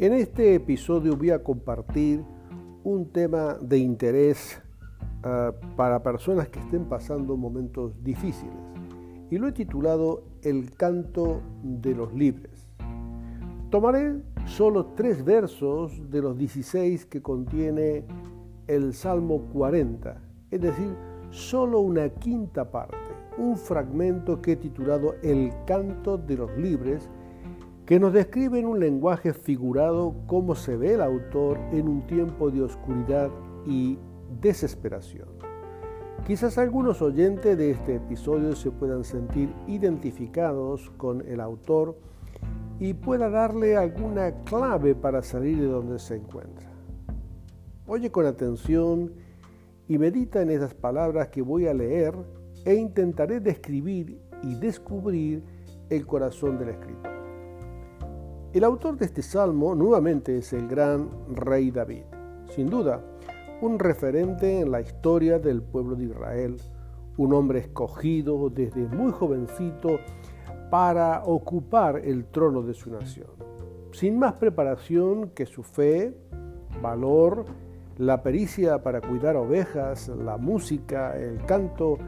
En este episodio voy a compartir un tema de interés uh, para personas que estén pasando momentos difíciles y lo he titulado El canto de los libres. Tomaré solo tres versos de los 16 que contiene el Salmo 40, es decir, solo una quinta parte, un fragmento que he titulado El canto de los libres, que nos describe en un lenguaje figurado cómo se ve el autor en un tiempo de oscuridad y desesperación. Quizás algunos oyentes de este episodio se puedan sentir identificados con el autor y pueda darle alguna clave para salir de donde se encuentra. Oye con atención y medita en esas palabras que voy a leer e intentaré describir y descubrir el corazón del escritor. El autor de este salmo nuevamente es el gran rey David. Sin duda, un referente en la historia del pueblo de Israel, un hombre escogido desde muy jovencito para ocupar el trono de su nación, sin más preparación que su fe, valor, la pericia para cuidar ovejas, la música, el canto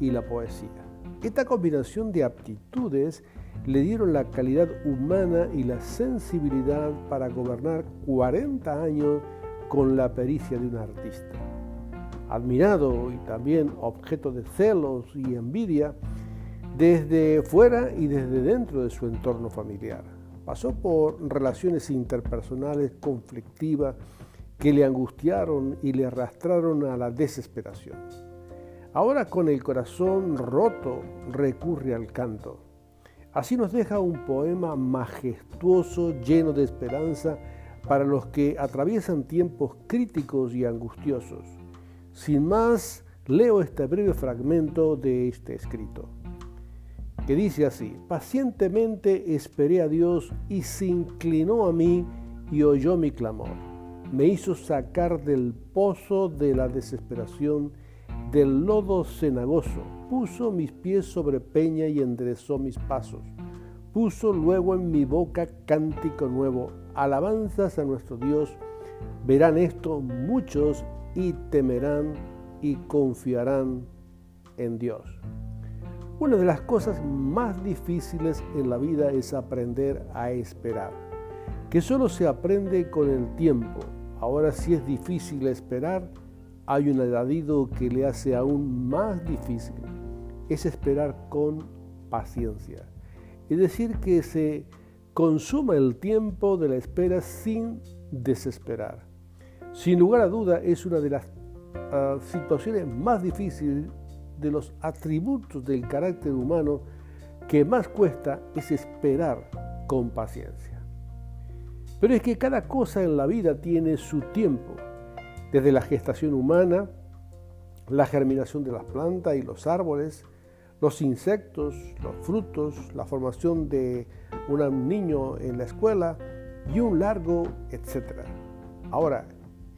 y la poesía. Esta combinación de aptitudes le dieron la calidad humana y la sensibilidad para gobernar 40 años con la pericia de un artista. Admirado y también objeto de celos y envidia desde fuera y desde dentro de su entorno familiar. Pasó por relaciones interpersonales conflictivas que le angustiaron y le arrastraron a la desesperación. Ahora con el corazón roto recurre al canto. Así nos deja un poema majestuoso, lleno de esperanza para los que atraviesan tiempos críticos y angustiosos. Sin más, leo este breve fragmento de este escrito, que dice así, pacientemente esperé a Dios y se inclinó a mí y oyó mi clamor. Me hizo sacar del pozo de la desesperación, del lodo cenagoso, puso mis pies sobre peña y enderezó mis pasos puso luego en mi boca cántico nuevo, alabanzas a nuestro Dios. Verán esto muchos y temerán y confiarán en Dios. Una de las cosas más difíciles en la vida es aprender a esperar, que solo se aprende con el tiempo. Ahora si es difícil esperar, hay un añadido que le hace aún más difícil, es esperar con paciencia es decir, que se consuma el tiempo de la espera sin desesperar. Sin lugar a duda es una de las ah, situaciones más difíciles de los atributos del carácter humano que más cuesta es esperar con paciencia. Pero es que cada cosa en la vida tiene su tiempo, desde la gestación humana, la germinación de las plantas y los árboles, los insectos, los frutos, la formación de un niño en la escuela y un largo etcétera. Ahora,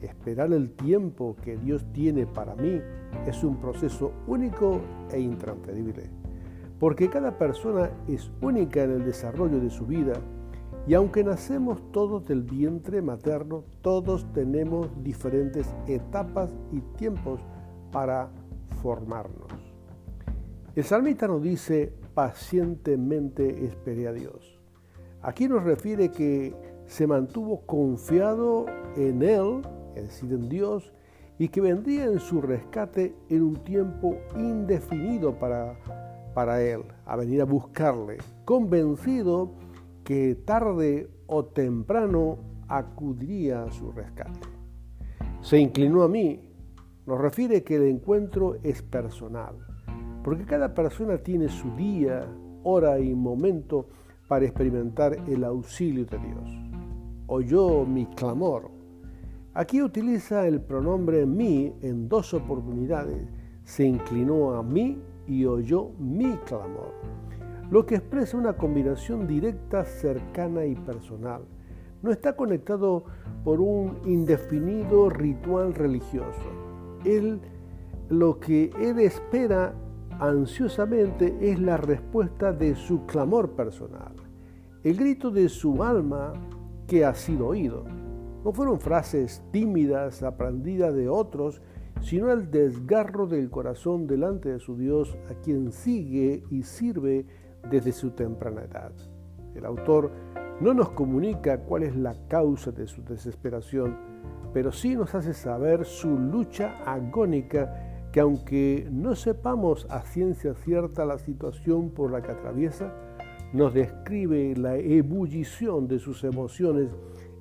esperar el tiempo que Dios tiene para mí es un proceso único e intransferible, porque cada persona es única en el desarrollo de su vida y aunque nacemos todos del vientre materno, todos tenemos diferentes etapas y tiempos para formarnos. El salmista nos dice, pacientemente esperé a Dios. Aquí nos refiere que se mantuvo confiado en Él, es decir, en Dios, y que vendría en su rescate en un tiempo indefinido para, para Él, a venir a buscarle, convencido que tarde o temprano acudiría a su rescate. Se inclinó a mí, nos refiere que el encuentro es personal porque cada persona tiene su día, hora y momento para experimentar el auxilio de Dios. Oyó mi clamor. Aquí utiliza el pronombre mí en dos oportunidades. Se inclinó a mí y oyó mi clamor, lo que expresa una combinación directa, cercana y personal. No está conectado por un indefinido ritual religioso. Él, lo que él espera ansiosamente es la respuesta de su clamor personal. El grito de su alma que ha sido oído. No fueron frases tímidas aprendidas de otros, sino el desgarro del corazón delante de su Dios a quien sigue y sirve desde su temprana edad. El autor no nos comunica cuál es la causa de su desesperación, pero sí nos hace saber su lucha agónica que aunque no sepamos a ciencia cierta la situación por la que atraviesa, nos describe la ebullición de sus emociones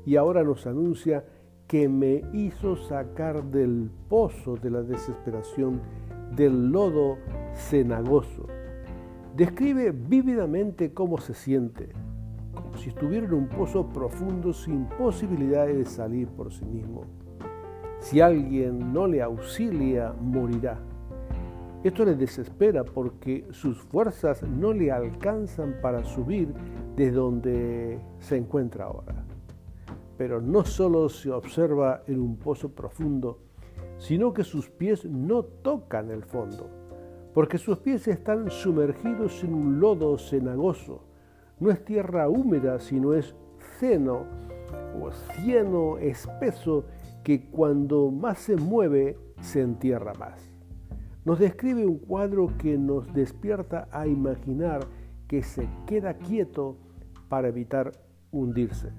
y ahora nos anuncia que me hizo sacar del pozo de la desesperación, del lodo cenagoso. Describe vívidamente cómo se siente, como si estuviera en un pozo profundo sin posibilidad de salir por sí mismo. Si alguien no le auxilia, morirá. Esto le desespera porque sus fuerzas no le alcanzan para subir de donde se encuentra ahora. Pero no solo se observa en un pozo profundo, sino que sus pies no tocan el fondo, porque sus pies están sumergidos en un lodo cenagoso. No es tierra húmeda, sino es ceno o cieno espeso que cuando más se mueve se entierra más. Nos describe un cuadro que nos despierta a imaginar que se queda quieto para evitar hundirse.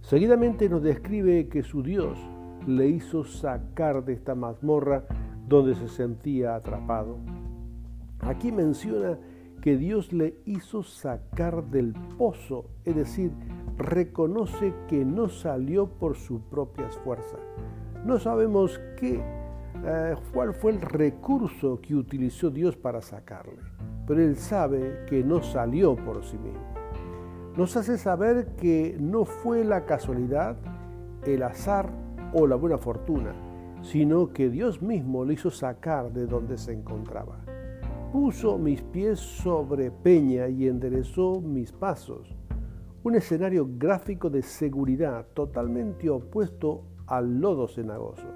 Seguidamente nos describe que su Dios le hizo sacar de esta mazmorra donde se sentía atrapado. Aquí menciona que Dios le hizo sacar del pozo, es decir, reconoce que no salió por sus propias fuerzas. No sabemos qué, eh, cuál fue el recurso que utilizó Dios para sacarle, pero Él sabe que no salió por sí mismo nos hace saber que no fue la casualidad, el azar o la buena fortuna, sino que Dios mismo le hizo sacar de donde se encontraba. Puso mis pies sobre peña y enderezó mis pasos. Un escenario gráfico de seguridad totalmente opuesto al lodo cenagoso.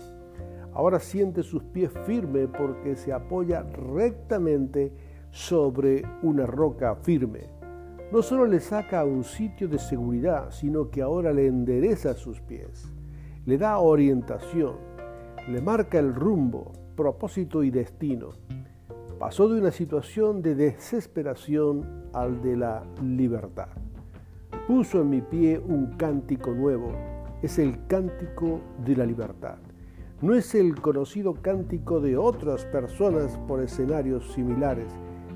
Ahora siente sus pies firmes porque se apoya rectamente sobre una roca firme no solo le saca a un sitio de seguridad, sino que ahora le endereza sus pies, le da orientación, le marca el rumbo, propósito y destino. Pasó de una situación de desesperación al de la libertad. Puso en mi pie un cántico nuevo, es el cántico de la libertad. No es el conocido cántico de otras personas por escenarios similares,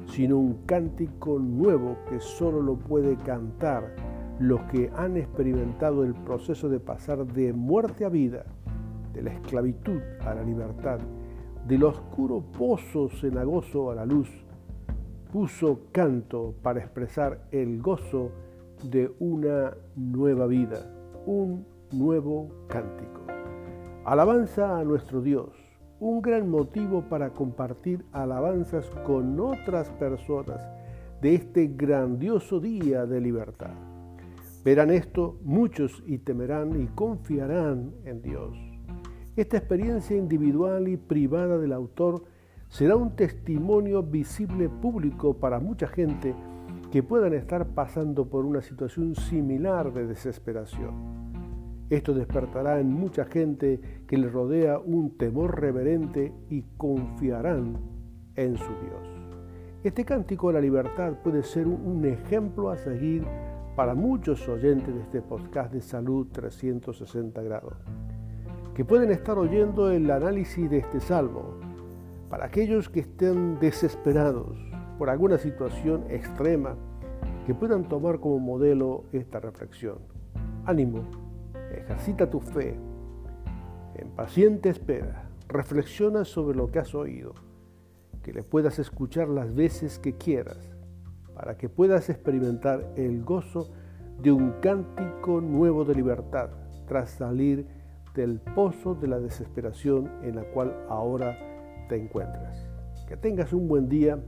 sino un cántico nuevo que solo lo puede cantar los que han experimentado el proceso de pasar de muerte a vida, de la esclavitud a la libertad, del oscuro pozo cenagoso a la luz. Puso canto para expresar el gozo de una nueva vida, un nuevo cántico. Alabanza a nuestro Dios un gran motivo para compartir alabanzas con otras personas de este grandioso día de libertad. Verán esto muchos y temerán y confiarán en Dios. Esta experiencia individual y privada del autor será un testimonio visible público para mucha gente que puedan estar pasando por una situación similar de desesperación. Esto despertará en mucha gente que le rodea un temor reverente y confiarán en su Dios. Este cántico de la libertad puede ser un ejemplo a seguir para muchos oyentes de este podcast de salud 360 grados, que pueden estar oyendo el análisis de este salmo. Para aquellos que estén desesperados por alguna situación extrema, que puedan tomar como modelo esta reflexión. Ánimo Ejercita tu fe. En paciente espera. Reflexiona sobre lo que has oído. Que le puedas escuchar las veces que quieras. Para que puedas experimentar el gozo de un cántico nuevo de libertad tras salir del pozo de la desesperación en la cual ahora te encuentras. Que tengas un buen día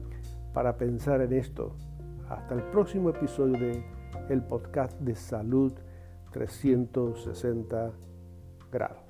para pensar en esto. Hasta el próximo episodio de el podcast de salud 360 grados.